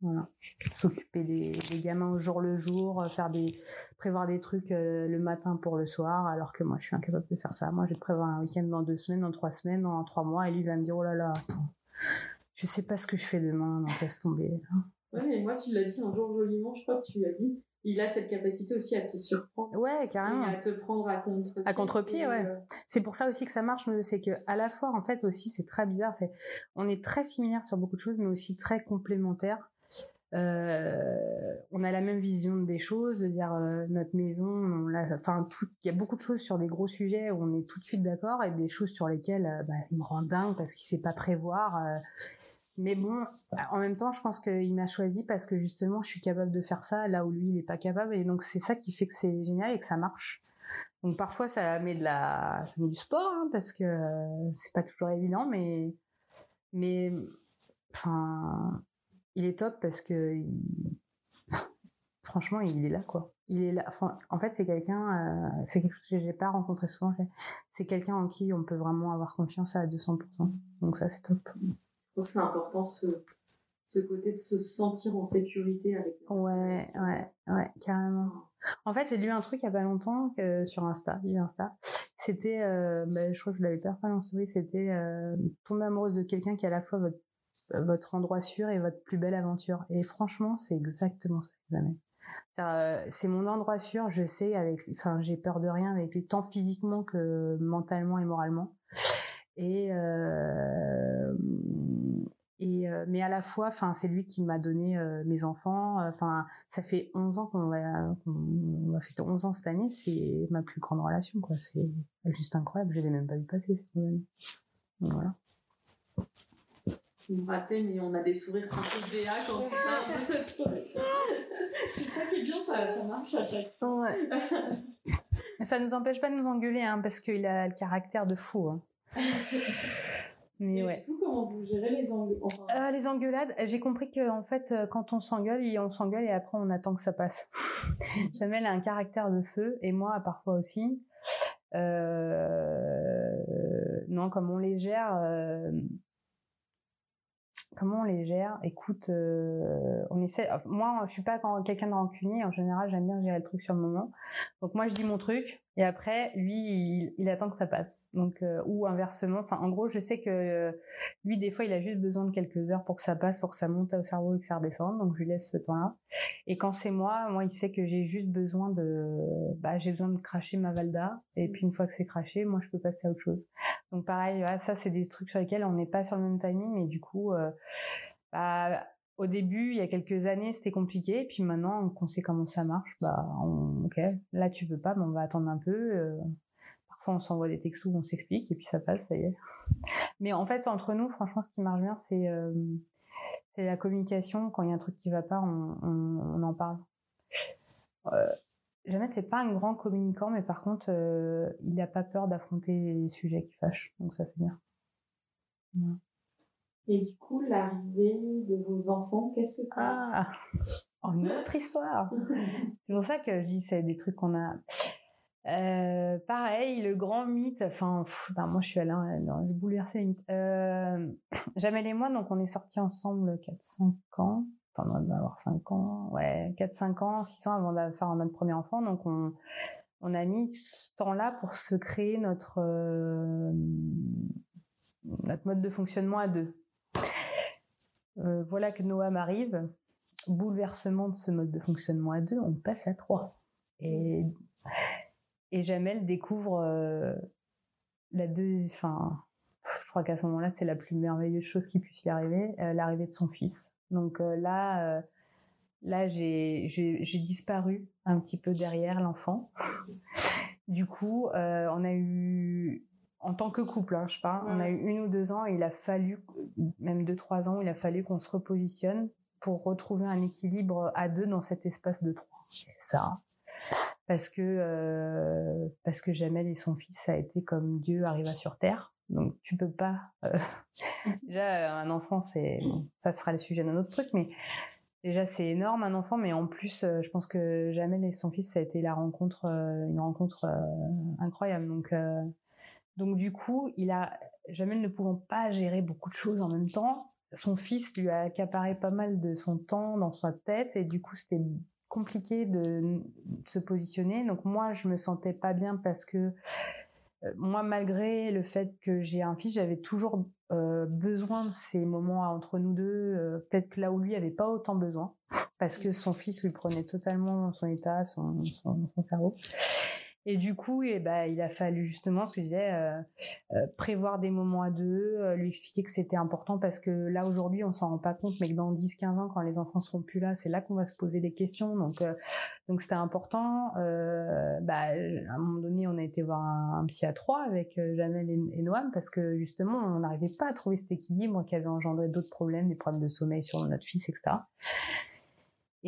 Voilà. S'occuper des, gamins au jour le jour, euh, faire des, prévoir des trucs euh, le matin pour le soir, alors que moi je suis incapable de faire ça. Moi je vais prévoir un week-end dans deux semaines, dans trois semaines, dans trois mois, et lui va me dire oh là là, je sais pas ce que je fais demain, donc laisse tomber. Ouais, mais moi tu l'as dit un jour joliment, je crois que tu l'as dit, il a cette capacité aussi à te surprendre. Ouais, carrément. Et à te prendre à contre-pied. À contre-pied, ouais. Euh, c'est pour ça aussi que ça marche, c'est que à la fois, en fait, aussi, c'est très bizarre. C'est, on est très similaires sur beaucoup de choses, mais aussi très complémentaires. Euh, on a la même vision des choses, de dire euh, notre maison, on enfin, il y a beaucoup de choses sur des gros sujets où on est tout de suite d'accord et des choses sur lesquelles bah, il me rend dingue parce qu'il sait pas prévoir. Mais bon, en même temps, je pense qu'il m'a choisi parce que justement, je suis capable de faire ça là où lui, il est pas capable. Et donc, c'est ça qui fait que c'est génial et que ça marche. Donc parfois, ça met de la, ça met du sport hein, parce que c'est pas toujours évident, mais mais enfin il est top parce que franchement, il est là, quoi. Il est là. en fait, c'est quelqu'un, euh, c'est quelque chose que j'ai pas rencontré souvent. C'est quelqu'un en qui on peut vraiment avoir confiance à 200%. Donc ça, c'est top. Que c'est important ce, ce côté de se sentir en sécurité avec. Ouais, ouais, ouais, carrément. En fait, j'ai lu un truc il y a pas longtemps euh, sur Insta, Insta. C'était, euh, bah, je crois que je l'avais pas souris, c'était tomber amoureuse de quelqu'un qui est à la fois votre votre endroit sûr et votre plus belle aventure. Et franchement, c'est exactement ça euh, C'est mon endroit sûr, je sais avec enfin j'ai peur de rien avec lui, tant physiquement que mentalement et moralement. Et euh, et euh, mais à la fois, enfin c'est lui qui m'a donné mes enfants. Enfin ça fait 11 ans qu'on va on va fêter 11 ans cette année, c'est ma plus grande relation quoi. C'est juste incroyable. Je les ai même pas vu passer ces années. voilà raté, mais on a des sourires quand on fait cette C'est ça qui est bien, ça, ça marche à chaque fois. Ouais. ça nous empêche pas de nous engueuler, hein, parce qu'il a le caractère de fou. Hein. Mais ouais. Du coup, comment vous gérez les engueulades euh, Les engueulades, j'ai compris que en fait, euh, quand on s'engueule, on s'engueule et après on attend que ça passe. Jamel a un caractère de feu et moi parfois aussi. Euh... Non, comme on les gère, euh, comment on les gère Écoute, euh, on essaie. Moi, je suis pas quelqu'un de rancunier. En général, j'aime bien gérer le truc sur le moment. Donc moi, je dis mon truc. Et après, lui, il, attend que ça passe. Euh, ou inversement. En gros, je sais que euh, lui, des fois, il a juste besoin de quelques heures pour que ça passe, pour que ça monte au cerveau et que ça redescende. Donc, je lui laisse ce temps-là. Et quand c'est moi, moi, il sait que j'ai juste besoin de, bah, j'ai besoin de cracher ma valda. Et puis, une fois que c'est craché, moi, je peux passer à autre chose. Donc, pareil, ça, c'est des trucs sur lesquels on n'est pas sur le même timing. Et du coup, euh, bah, au début, il y a quelques années, c'était compliqué. Puis maintenant qu'on sait comment ça marche, bah, ok, là tu veux pas, mais on va attendre un peu. Euh, parfois, on s'envoie des textos, on s'explique, et puis ça passe, ça y est. mais en fait, entre nous, franchement, ce qui marche bien, c'est euh, la communication. Quand il y a un truc qui va pas, on, en parle. Jamais, c'est pas un grand communicant, mais par contre, euh, il n'a pas peur d'affronter les sujets qui fâchent. Donc ça, c'est bien. Et du coup, l'arrivée de vos enfants, qu'est-ce que ça Ah, une autre histoire. c'est pour ça que je dis c'est des trucs qu'on a. Euh, pareil, le grand mythe. Enfin, ben, moi, je suis allée dans je bouleversé les mythes. Euh, Jamel et moi, donc on est sortis ensemble 4-5 ans. On va avoir 5 ans. Ouais, 4-5 ans, 6 ans avant faire notre premier enfant. Donc on, on a mis ce temps-là pour se créer notre euh, notre mode de fonctionnement à deux. Euh, voilà que Noam arrive. Bouleversement de ce mode de fonctionnement à deux, on passe à trois. Et, et Jamel découvre euh, la deux, enfin, je crois qu'à ce moment-là, c'est la plus merveilleuse chose qui puisse y arriver, l'arrivée de son fils. Donc là, là, j'ai disparu un petit peu derrière l'enfant. du coup, on a eu en tant que couple, hein, je parle, on a eu une ou deux ans, et il a fallu, même deux, trois ans, il a fallu qu'on se repositionne pour retrouver un équilibre à deux dans cet espace de trois. Ça, parce que euh, parce que Jamel et son fils, ça a été comme Dieu arriva sur terre. Donc tu peux pas. Euh, déjà un enfant, c'est ça sera le sujet d'un autre truc, mais déjà c'est énorme un enfant, mais en plus, euh, je pense que Jamel et son fils, ça a été la rencontre, une rencontre incroyable. Donc donc du coup, il a Jamel ne pouvant pas gérer beaucoup de choses en même temps, son fils lui a accaparé pas mal de son temps dans sa tête et du coup c'était compliqué de se positionner. Donc moi je me sentais pas bien parce que euh, moi malgré le fait que j'ai un fils, j'avais toujours euh, besoin de ces moments entre nous deux, euh, peut-être que là où lui avait pas autant besoin parce que son fils lui prenait totalement son état, son cerveau. Et du coup, et ben, il a fallu justement ce que je disais, euh, euh, prévoir des moments à deux, euh, lui expliquer que c'était important parce que là aujourd'hui, on s'en rend pas compte, mais que dans 10-15 ans, quand les enfants seront plus là, c'est là qu'on va se poser des questions. Donc, donc c'était important. bah, à un moment donné, on a été voir un, psy à trois avec Jamel et, Noam parce que justement, on n'arrivait pas à trouver cet équilibre qui avait engendré d'autres problèmes, des problèmes de sommeil sur notre fils, etc.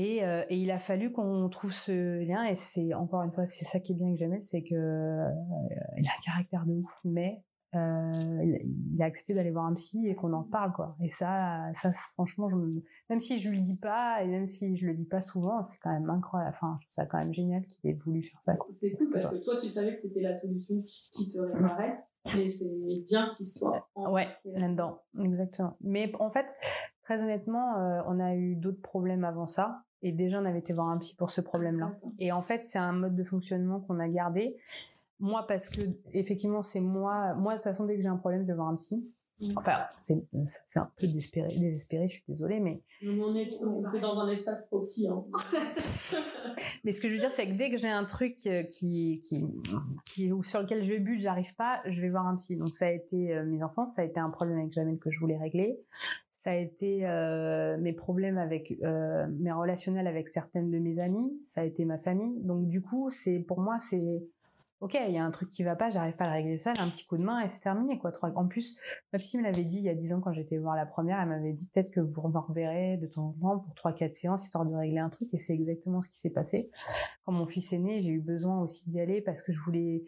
Et, euh, et, il a fallu qu'on trouve ce lien. Et c'est encore une fois, c'est ça qui est bien avec Jamel, c'est que euh, il a un caractère de ouf, mais euh, il a accepté d'aller voir un psy et qu'on en parle quoi. Et ça, ça franchement, je même si je lui dis pas et même si je le dis pas souvent, c'est quand même incroyable. Enfin, je trouve ça quand même génial qu'il ait voulu faire ça. C'est cool parce que toi, tu savais que c'était la solution qui te réparait. Et c'est bien qu'il soit. Ouais, là-dedans, exactement. Mais en fait, très honnêtement, euh, on a eu d'autres problèmes avant ça. Et déjà, on avait été voir un psy pour ce problème-là. Et en fait, c'est un mode de fonctionnement qu'on a gardé. Moi, parce que effectivement, c'est moi. Moi, de toute façon, dès que j'ai un problème, je vais voir un psy. Mm. Enfin, c'est, ça fait un peu désespéré, désespéré, je suis désolée, mais. On est, c'est dans un espace proxy, hein. mais ce que je veux dire, c'est que dès que j'ai un truc euh, qui, qui, qui, ou sur lequel je bute, j'arrive pas, je vais voir un psy. Donc ça a été euh, mes enfants, ça a été un problème avec Jamel que je voulais régler. Ça a été euh, mes problèmes avec euh, mes relationnels avec certaines de mes amies. Ça a été ma famille. Donc du coup, c'est pour moi, c'est ok, il y a un truc qui va pas, j'arrive pas à le régler ça, j'ai un petit coup de main et c'est terminé quoi. En plus, ma psy me l'avait dit il y a dix ans quand j'étais voir la première, elle m'avait dit peut-être que vous me reverrez de temps en temps pour trois quatre séances histoire de régler un truc et c'est exactement ce qui s'est passé. Quand mon fils est né, j'ai eu besoin aussi d'y aller parce que je voulais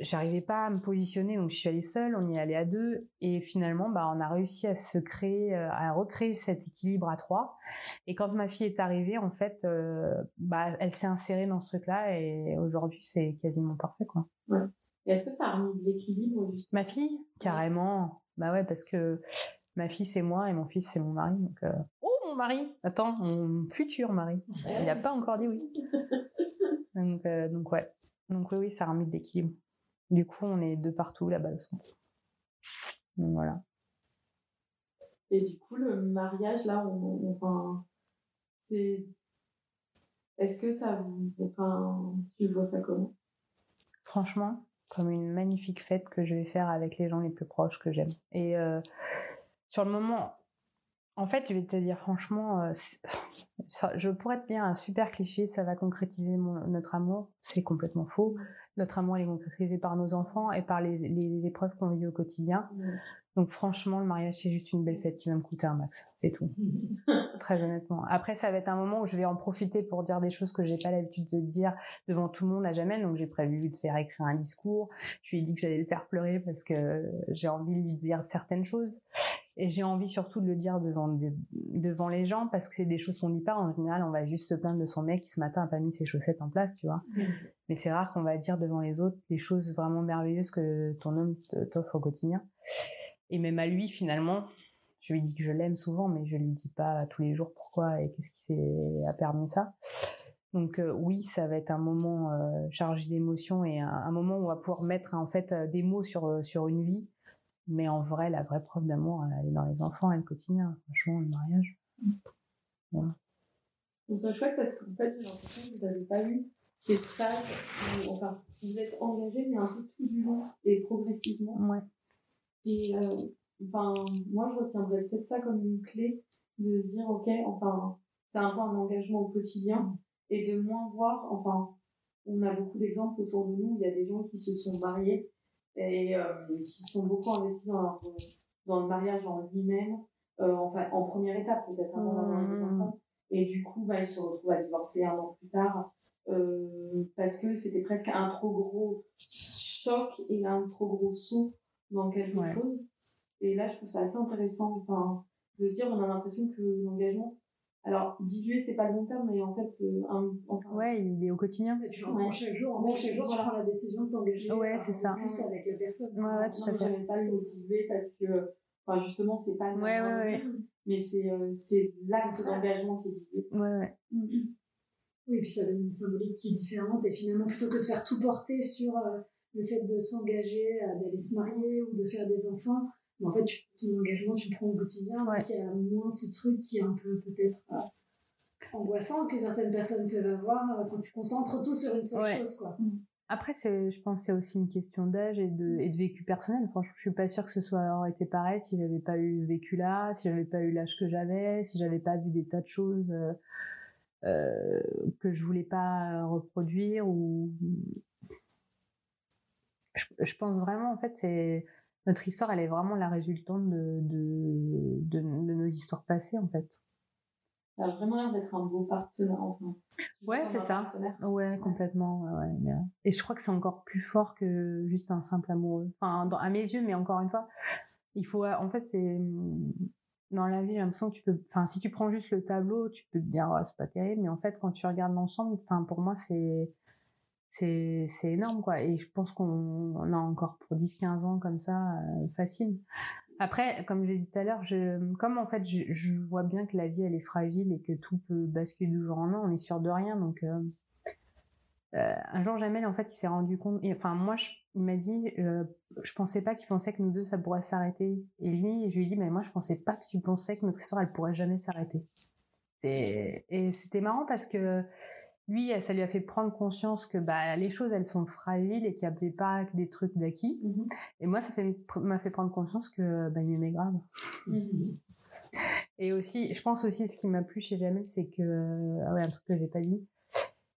j'arrivais pas à me positionner donc je suis allée seule on y est allé à deux et finalement bah on a réussi à se créer euh, à recréer cet équilibre à trois. Et quand ma fille est arrivée en fait euh, bah elle s'est insérée dans ce truc là et aujourd'hui c'est quasiment parfait quoi. Ouais. est-ce que ça a remis de l'équilibre ma fille? Carrément. Bah ouais parce que ma fille c'est moi et mon fils c'est mon mari donc euh, oh mon mari! Attends mon futur mari. Il a pas encore dit oui. Donc donc ouais. Donc oui oui ça a remis de l'équilibre du coup, on est de partout là-bas au centre. Donc voilà. Et du coup, le mariage, là, on, enfin, c'est. Est-ce que ça vous. Enfin, tu vois ça comment? Franchement, comme une magnifique fête que je vais faire avec les gens les plus proches que j'aime. Et euh, sur le moment, en fait, je vais te dire franchement, euh, je pourrais te dire un super cliché, ça va concrétiser notre amour. C'est complètement faux notre amour est concrétisé par nos enfants et par les, les épreuves qu'on vit au quotidien. Donc franchement, le mariage, c'est juste une belle fête qui va me coûter un max. C'est tout. Très honnêtement. Après, ça va être un moment où je vais en profiter pour dire des choses que j'ai pas l'habitude de dire devant tout le monde à jamais. Donc j'ai prévu de faire écrire un discours. Je lui ai dit que j'allais le faire pleurer parce que j'ai envie de lui dire certaines choses. Et j'ai envie surtout de le dire devant, devant les gens parce que c'est des choses qu'on dit pas. En général, on va juste se plaindre de son mec qui ce matin a pas mis ses chaussettes en place, tu vois. Mm. Mais c'est rare qu'on va dire devant les autres des choses vraiment merveilleuses que ton homme t'offre au quotidien. Et même à lui, finalement, je lui dis que je l'aime souvent, mais je lui dis pas tous les jours pourquoi et qu'est-ce qui s'est a permis ça. Donc euh, oui, ça va être un moment euh, chargé d'émotions et un, un, moment où on va pouvoir mettre en fait euh, des mots sur sur une vie mais en vrai, la vraie preuve d'amour, elle est dans les enfants et le quotidien. Franchement, le mariage. Voilà. C'est chouette parce qu'en fait, j'ai l'impression que vous n'avez pas eu cette phase où, enfin, vous êtes engagé, mais un peu tout du long et progressivement. Ouais. Et, euh, enfin, moi, je retiendrais peut-être ça comme une clé de se dire, OK, enfin, c'est un peu un engagement au quotidien et de moins voir, enfin, on a beaucoup d'exemples autour de nous, il y a des gens qui se sont mariés et euh, qui sont beaucoup investis dans, dans le mariage en lui-même, euh, enfin en première étape peut-être avant d'avoir des mmh. enfants. Et du coup, bah, ils se retrouvent à divorcer un an plus tard euh, parce que c'était presque un trop gros choc et un trop gros saut dans quelque chose. Et là, je trouve ça assez intéressant, enfin, de se dire, on a l'impression que l'engagement, alors, diluer, c'est pas le bon terme, mais en fait, euh, un, enfin, ouais, il est au quotidien. Tu le prends chaque jour. En chaque jour, tu prends la décision de t'engager. Ouais, c'est ça. Plus avec la personne. Ouais, ouais, tout à fait. J'aime pas le motiver parce que, enfin, justement, c'est pas. Ouais, ouais, ouais. Mais c'est, euh, c'est l'acte d'engagement qui est dilué. Ouais, ouais. Mm-hmm. Oui, et puis ça donne une symbolique qui est différente. Et finalement, plutôt que de faire tout porter sur euh, le fait de s'engager, d'aller se marier ou de faire des enfants, en fait, tu, ton engagement, tu le prends au quotidien. Ouais. Donc, il y a moins ce truc qui est un peu peut-être euh, angoissant que certaines personnes peuvent avoir euh, quand tu concentres tout sur une seule chose. Quoi. Après, c'est, je pense, c'est aussi une question d'âge et de, et de vécu personnel. Franchement, je suis pas sûre que ce soit aurait été pareil si j'avais pas eu ce vécu-là, si j'avais pas eu l'âge que j'avais, si j'avais pas vu des tas de choses euh, euh, que je voulais pas reproduire ou. Je, je pense vraiment, en fait, c'est notre histoire, elle est vraiment la résultante de, de, de, de nos histoires passées, en fait. Ça a vraiment l'air d'être un beau partenaire, enfin. Ouais, c'est ça. Ouais, complètement. Ouais, ouais. Et je crois que c'est encore plus fort que juste un simple amoureux. Enfin, dans, à mes yeux, mais encore une fois, il faut. En fait, c'est dans la vie, j'ai l'impression que tu peux. Enfin, si tu prends juste le tableau, tu peux te dire, oh, c'est pas terrible. Mais en fait, quand tu regardes l'ensemble, enfin, pour moi, c'est c'est c'est énorme quoi. Et je pense qu'on a encore pour 10 15 ans comme ça euh, facile. Après comme j'ai dit tout à l'heure comme en fait je, vois bien que la vie elle est fragile et que tout peut basculer du jour au lendemain on est sûr de rien. Donc euh, euh, un jour Jamel en fait il s'est rendu compte enfin moi il m'a dit je pensais pas qu'il pensait que nous deux ça pourrait s'arrêter. Et lui je lui ai dit mais moi je pensais pas que tu pensais que notre histoire elle pourrait jamais s'arrêter. Et c'était marrant parce que lui, ça lui a fait prendre conscience que bah, les choses, elles sont fragiles et qu'il n'y avait pas que des trucs d'acquis. Mm-hmm. Et moi, ça m'a fait prendre conscience que bah, il m'aimait grave. Mm-hmm. Et aussi, je pense aussi, ce qui m'a plu chez Jamel, c'est que, ah ouais, un truc que j'ai pas dit,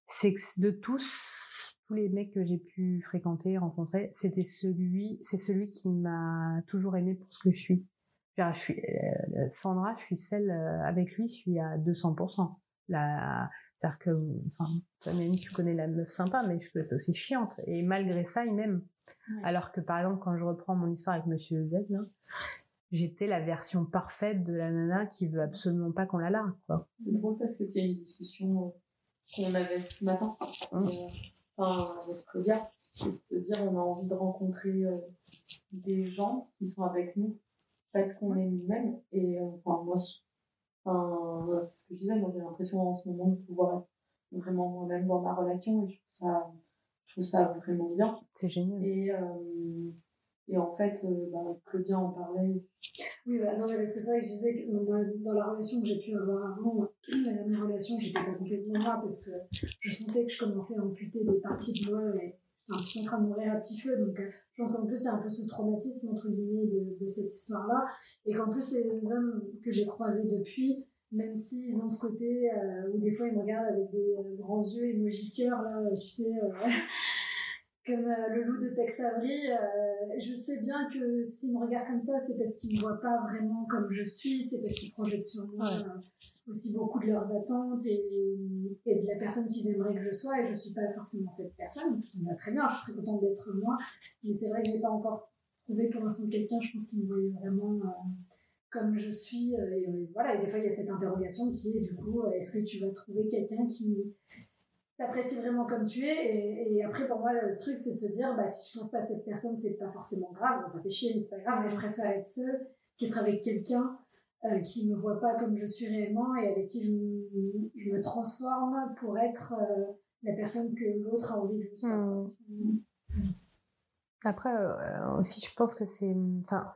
c'est que de tous, tous les mecs que j'ai pu fréquenter, rencontrer, c'était celui, c'est celui qui m'a toujours aimé pour ce que je suis. Je suis, euh, Sandra, je suis celle, euh, avec lui, je suis à 200%. La, c'est-à-dire que, enfin, toi, même tu connais la meuf sympa, mais je peux être aussi chiante. Et malgré ça, il m'aime. Alors que, par exemple, quand je reprends mon histoire avec Monsieur Z, j'étais la version parfaite de la nana qui veut absolument pas qu'on la largue, quoi. C'est drôle parce que c'est une discussion euh, qu'on avait ce matin. Mmh. Euh, enfin, avec Claudia. C'est-à-dire, on a envie de rencontrer euh, des gens qui sont avec nous parce qu'on est nous-mêmes. Et, enfin, moi, Enfin, c'est ce que je disais, moi j'ai l'impression en ce moment de pouvoir être vraiment moi-même dans ma relation et je trouve ça, je trouve ça vraiment bien. C'est génial. Et, euh, et en fait, euh, bah, Claudia en parlait. Oui, bah, non, mais parce que c'est vrai que je disais que dans, la relation que j'ai pu avoir avant, la dernière relation, j'étais pas complètement moi parce que je sentais que je commençais à amputer des parties de moi et peu en train de mourir à petit feu. Donc, euh, je pense qu'en plus, a un peu ce traumatisme, entre guillemets, de, cette histoire-là. Et qu'en plus, les hommes que j'ai croisés depuis, même s'ils ont ce côté euh, où des fois ils me regardent avec des euh, grands yeux émoji cœur, là, tu sais, comme le loup de Tex Avery, je sais bien que s'ils me regardent comme ça, c'est parce qu'ils me voient pas vraiment comme je suis, c'est parce qu'ils projettent sur moi aussi beaucoup de leurs attentes et, et de la personne qu'ils aimeraient que je sois, et je suis pas forcément cette personne, ce qui me va très bien, je suis très contente d'être moi, mais c'est vrai que j'ai pas encore trouvé pour l'instant quelqu'un, je pense, qui me voyait vraiment euh, comme je suis, euh, et, voilà, et des fois il y a cette interrogation qui est du coup, euh, est-ce que tu vas trouver quelqu'un qui t'apprécie vraiment comme tu es, et, et, après pour moi le truc c'est de se dire, bah si je trouve pas cette personne, c'est pas forcément grave, ça fait chier, mais c'est pas grave, mais je préfère être seule qu'être avec quelqu'un euh, qui me voit pas comme je suis réellement et avec qui je, je me transforme pour être euh, la personne que l'autre a envie que je sois. Mmh. Après euh, aussi, je pense que c'est, enfin,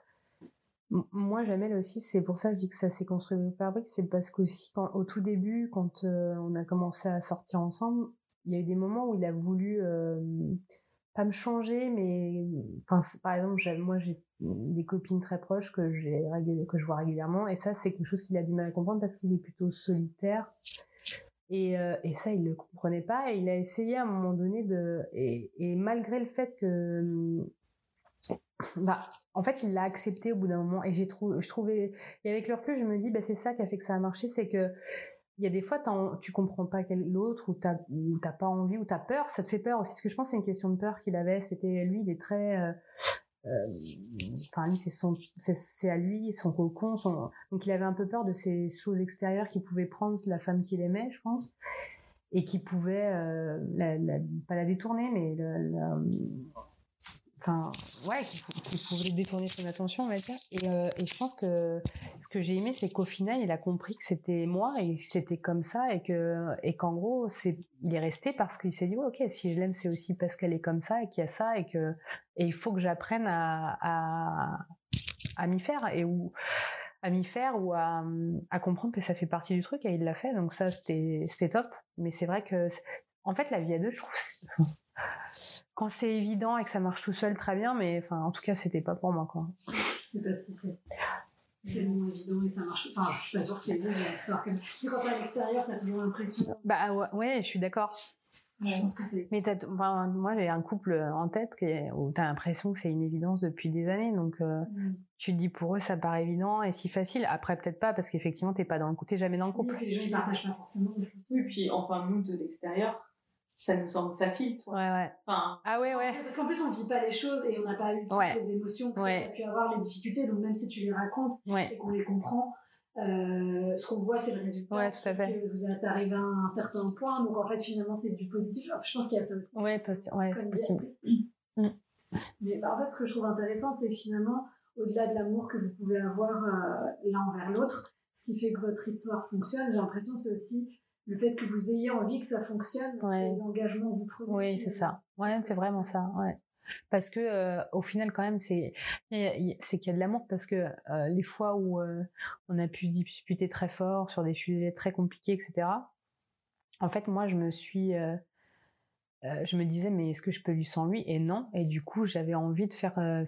moi Jamel aussi, c'est pour ça que je dis que ça s'est construit par briques, c'est parce qu'aussi quand, au tout début, quand on a commencé à sortir ensemble, il y a eu des moments où il a voulu pas me changer, mais par exemple, moi j'ai des copines très proches que je vois régulièrement, et ça c'est quelque chose qu'il a du mal à comprendre parce qu'il est plutôt solitaire. Et, euh, ça, il le comprenait pas, et il a essayé à un moment donné de, et malgré le fait que, bah, en fait, il l'a accepté au bout d'un moment, et j'ai trouvé, et avec le recul, je me dis, bah, c'est ça qui a fait que ça a marché, c'est que il y a des fois tu comprends pas l'autre ou t'as ou pas envie ou t'as peur. Ça te fait peur aussi ce que je pense c'est une question de peur qu'il avait. C'était lui il est très euh, euh, enfin lui c'est à lui son cocon donc il avait un peu peur de ces choses extérieures qui pouvaient prendre la femme qu'il aimait je pense et qui pouvaient euh, pas la détourner mais enfin ouais qui, pouvait détourner son attention on va dire. Et, euh, et je pense que ce que j'ai aimé c'est qu'au final il a compris que c'était moi et que c'était comme ça et que et qu'en gros c'est il est resté parce qu'il s'est dit ok si je l'aime c'est aussi parce qu'elle est comme ça et qu'il y a ça et que et il faut que j'apprenne à à, m'y faire et où à m'y faire ou à, à comprendre que ça fait partie du truc et il l'a fait. Donc ça c'était c'était top. Mais c'est vrai que en fait, la vie à deux, je trouve, quand c'est évident et que ça marche tout seul, très bien, mais enfin, en tout cas, c'était pas pour moi, quoi. Je sais pas si c'est tellement évident et ça marche. Enfin, je suis pas sûre que c'est des histoires comme. Tu sais, quand t'es à l'extérieur, t'as toujours l'impression. Bah ouais, ouais, je suis d'accord. Je pense que c'est. Mais t'as, enfin, moi, j'ai un couple en tête qui est, où t'as l'impression que c'est une évidence depuis des années, donc euh, Mm. tu te dis pour eux, ça paraît évident et si facile. Après, peut-être pas parce qu'effectivement, t'es pas dans le, t'es jamais dans le couple. Oui, les gens ils partagent pas forcément. Oui, puis enfin, nous, de l'extérieur, ça nous semble facile, toi. Ouais, ouais. Enfin, Ah ouais, ouais. Parce qu'en plus, on vit pas les choses et on n'a pas eu toutes Ouais. les émotions que Ouais. tu pu avoir, les difficultés. Donc, même si tu les racontes Ouais. et qu'on les comprend, euh, ce qu'on voit, c'est le résultat. Ouais, tout à fait. Que vous êtes arrivé à un certain point. Donc, en fait, finalement, c'est du positif. Alors, je pense qu'il y a ça aussi. Ouais, possi- ouais, c'est possible. dit. Mm. Mais bah, en fait, ce que je trouve intéressant, c'est finalement, au-delà de l'amour que vous pouvez avoir euh, l'un envers l'autre, ce qui fait que votre histoire fonctionne, j'ai l'impression, c'est aussi le fait que vous ayez envie que ça fonctionne, Ouais. l'engagement que vous prenez. Oui, c'est ça. Ouais, c'est vraiment ça. Ouais. Parce que euh, au final, quand même, c'est c'est qu'il y a de l'amour parce que euh, les fois où euh, on a pu disputer très fort sur des sujets très compliqués, etc. En fait, moi, je me suis, euh, euh, je me disais, mais est-ce que je peux vivre sans lui? Et non. Et du coup, j'avais envie de faire euh,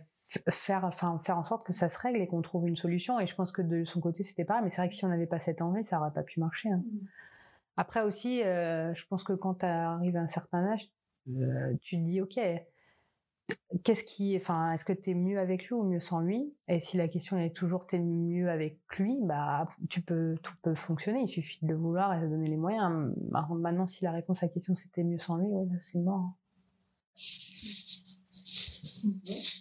faire enfin faire en sorte que ça se règle et qu'on trouve une solution. Et je pense que de son côté, c'était pareil. Mais c'est vrai que si on n'avait pas cette envie, ça aurait pas pu marcher. hein. Mm. Après aussi, euh, je pense que quand tu arrives à un certain âge, euh, tu te dis, ok, qu'est-ce qui, enfin, est-ce que tu es mieux avec lui ou mieux sans lui? Et si la question est toujours t'es mieux avec lui, bah, tu peux, tout peut fonctionner. Il suffit de le vouloir et de donner les moyens. Bah, Maintenant, si la réponse à la question c'était mieux sans lui, c'est mort.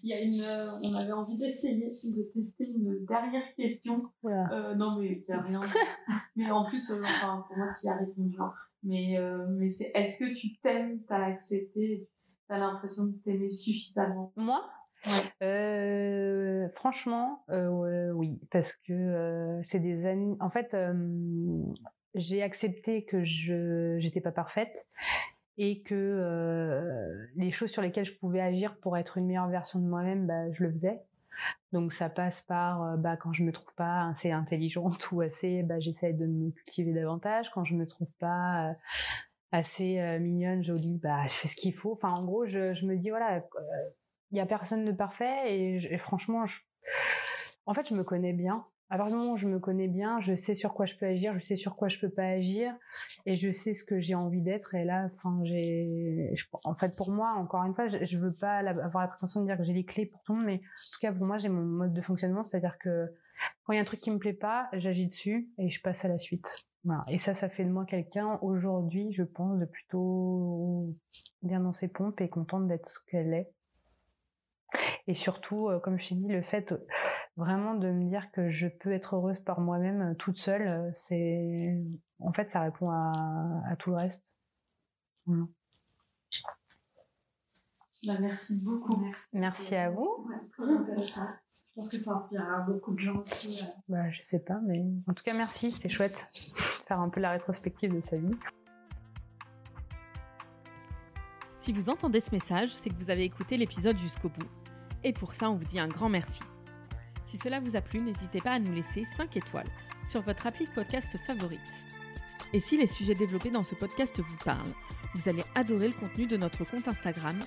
Il y a une, euh, on avait envie d'essayer, de tester une dernière question. Voilà. Euh, non, mais il y a rien. mais en plus, euh, enfin, pour moi, tu y as répondu. hein. Mais, euh, mais c'est, est-ce que tu t'aimes, t'as accepté, t'as l'impression de t'aimer suffisamment? Moi? Ouais. Franchement, oui, parce que c'est des années. En fait, j'ai accepté que je j'étais pas parfaite et que euh, les choses sur lesquelles je pouvais agir pour être une meilleure version de moi-même, bah, je le faisais. Donc ça passe par euh, bah, quand je me trouve pas assez intelligente ou assez, bah, j'essaie de me cultiver davantage. Quand je me trouve pas euh, assez euh, mignonne, jolie, bah, je fais ce qu'il faut. Enfin, en gros, je, me dis voilà. euh, il y a personne de parfait et, franchement, en fait, je me connais bien. À partir du moment où je me connais bien, je sais sur quoi je peux agir, je sais sur quoi je peux pas agir, et je sais ce que j'ai envie d'être. Et là, enfin, j'ai, en fait, pour moi, encore une fois, je, je veux pas avoir la prétention de dire que j'ai les clés pour tout mais en tout cas, pour moi, j'ai mon mode de fonctionnement, c'est-à-dire que quand il y a un truc qui me plaît pas, j'agis dessus et je passe à la suite. Et ça, ça fait de moi quelqu'un aujourd'hui, je pense, de plutôt bien dans ses pompes et contente d'être ce qu'elle est. Et surtout, euh, comme je t'ai dit, le fait euh, vraiment de me dire que je peux être heureuse par moi-même euh, toute seule, c'est en fait ça répond à, à tout le reste. Voilà. Bah, merci beaucoup. Merci. Merci à vous. Ouais, très intéressant. Je pense que ça inspirera beaucoup de gens aussi. euh. Bah, je sais pas, mais en tout cas merci, c'était chouette faire un peu la rétrospective de sa vie. Si vous entendez ce message, c'est que vous avez écouté l'épisode jusqu'au bout. Et pour ça, on vous dit un grand merci. Si cela vous a plu, n'hésitez pas à nous laisser 5 étoiles sur votre appli podcast favorite. Et si les sujets développés dans ce podcast vous parlent, vous allez adorer le contenu de notre compte Instagram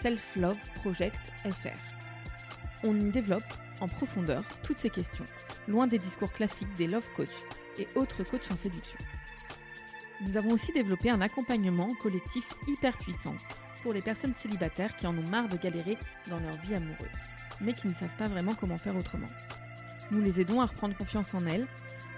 Self Love Project FR. On y développe en profondeur toutes ces questions, loin des discours classiques des love coach et autres coachs en séduction. Nous avons aussi développé un accompagnement collectif hyper puissant pour les personnes célibataires qui en ont marre de galérer dans leur vie amoureuse, mais qui ne savent pas vraiment comment faire autrement. Nous les aidons à reprendre confiance en elles,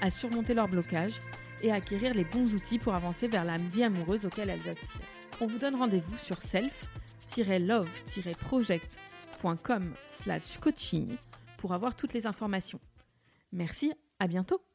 à surmonter leurs blocages et à acquérir les bons outils pour avancer vers la vie amoureuse auquel elles aspirent. On vous donne rendez-vous sur self-love-project.com slash coaching pour avoir toutes les informations. Merci, à bientôt